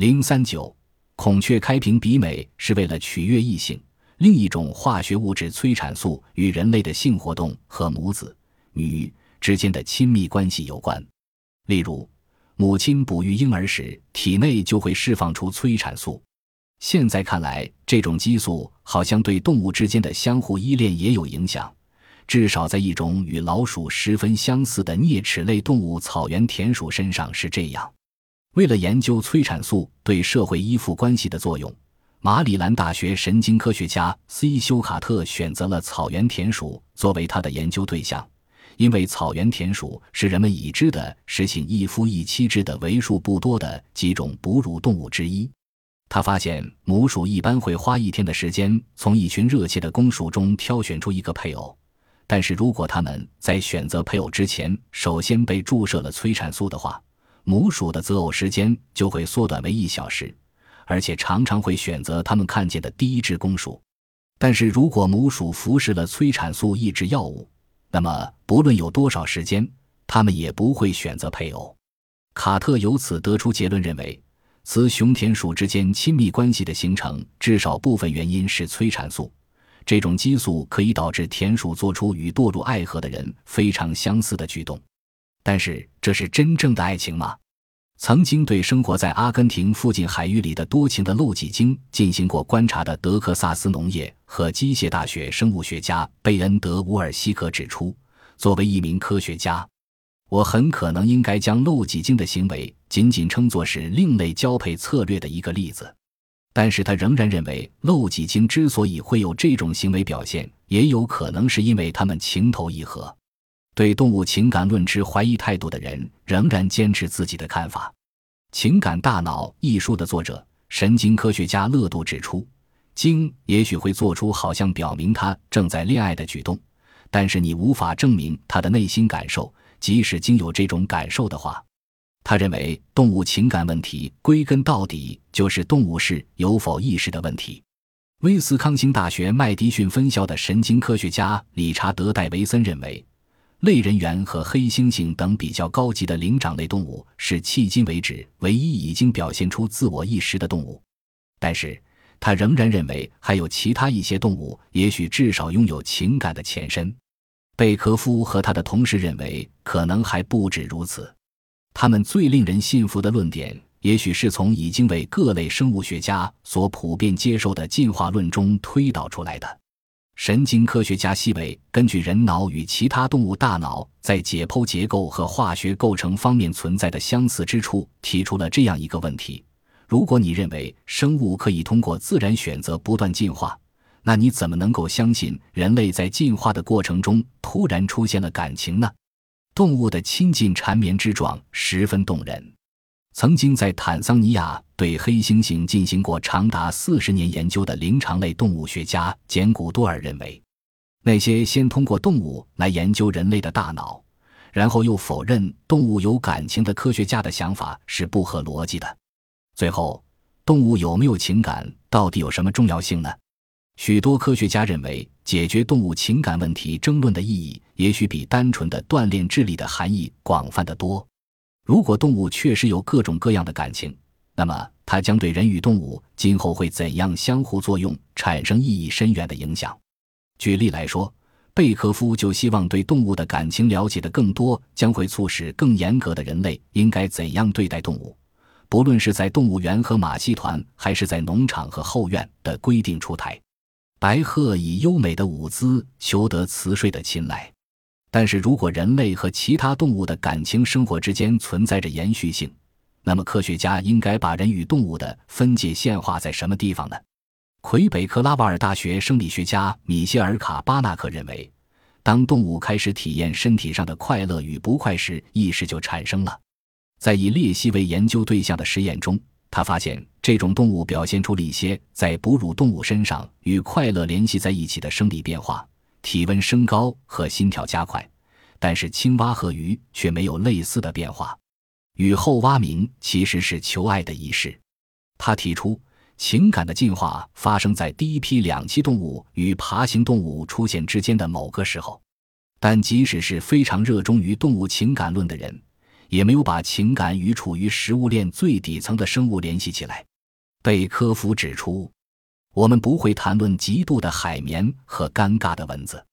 零三九，孔雀开屏比美是为了取悦异性。另一种化学物质催产素与人类的性活动和母子、女之间的亲密关系有关。例如，母亲哺育婴儿时，体内就会释放出催产素。现在看来，这种激素好像对动物之间的相互依恋也有影响，至少在一种与老鼠十分相似的啮齿类动物——草原田鼠身上是这样。为了研究催产素对社会依附关系的作用。马里兰大学神经科学家 C. 休卡特选择了草原田鼠作为他的研究对象，因为草原田鼠是人们已知的实行一夫一妻制的为数不多的几种哺乳动物之一。他发现，母鼠一般会花一天的时间从一群热切的公鼠中挑选出一个配偶，但是如果它们在选择配偶之前首先被注射了催产素的话，母鼠的择偶时间就会缩短为一小时。而且常常会选择他们看见的第一只公鼠，但是如果母鼠服食了催产素抑制药物，那么不论有多少时间，它们也不会选择配偶。卡特由此得出结论，认为雌雄田鼠之间亲密关系的形成，至少部分原因是催产素。这种激素可以导致田鼠做出与堕入爱河的人非常相似的举动，但是这是真正的爱情吗？曾经对生活在阿根廷附近海域里的多情的漏脊鲸进行过观察的德克萨斯农业和机械大学生物学家贝恩德·乌尔西克指出，作为一名科学家，我很可能应该将漏脊鲸的行为仅仅称作是另类交配策略的一个例子。但是他仍然认为，漏脊鲸之所以会有这种行为表现，也有可能是因为它们情投意合。对动物情感论持怀疑态度的人仍然坚持自己的看法。《情感大脑》一书的作者、神经科学家乐度指出，鲸也许会做出好像表明他正在恋爱的举动，但是你无法证明他的内心感受，即使鲸有这种感受的话。他认为，动物情感问题归根到底就是动物是有否意识的问题。威斯康星大学麦迪逊分校的神经科学家理查德·戴维森认为。类人猿和黑猩猩等比较高级的灵长类动物是迄今为止唯一已经表现出自我意识的动物，但是他仍然认为还有其他一些动物也许至少拥有情感的前身。贝科夫和他的同事认为可能还不止如此。他们最令人信服的论点，也许是从已经为各类生物学家所普遍接受的进化论中推导出来的。神经科学家西韦根据人脑与其他动物大脑在解剖结构和化学构成方面存在的相似之处，提出了这样一个问题：如果你认为生物可以通过自然选择不断进化，那你怎么能够相信人类在进化的过程中突然出现了感情呢？动物的亲近缠绵之状十分动人。曾经在坦桑尼亚对黑猩猩进行过长达四十年研究的灵长类动物学家简古多尔认为，那些先通过动物来研究人类的大脑，然后又否认动物有感情的科学家的想法是不合逻辑的。最后，动物有没有情感到底有什么重要性呢？许多科学家认为，解决动物情感问题争论的意义，也许比单纯的锻炼智力的含义广泛的多。如果动物确实有各种各样的感情，那么它将对人与动物今后会怎样相互作用产生意义深远的影响。举例来说，贝克夫就希望对动物的感情了解的更多，将会促使更严格的人类应该怎样对待动物，不论是在动物园和马戏团，还是在农场和后院的规定出台。白鹤以优美的舞姿求得雌睡的青睐。但是如果人类和其他动物的感情生活之间存在着延续性，那么科学家应该把人与动物的分界线画在什么地方呢？魁北克拉瓦尔大学生理学家米歇尔卡巴纳克认为，当动物开始体验身体上的快乐与不快时，意识就产生了。在以鬣蜥为研究对象的实验中，他发现这种动物表现出了一些在哺乳动物身上与快乐联系在一起的生理变化。体温升高和心跳加快，但是青蛙和鱼却没有类似的变化。雨后蛙鸣其实是求爱的仪式。他提出，情感的进化发生在第一批两栖动物与爬行动物出现之间的某个时候。但即使是非常热衷于动物情感论的人，也没有把情感与处于食物链最底层的生物联系起来。贝科夫指出，我们不会谈论极度的海绵和尴尬的文字。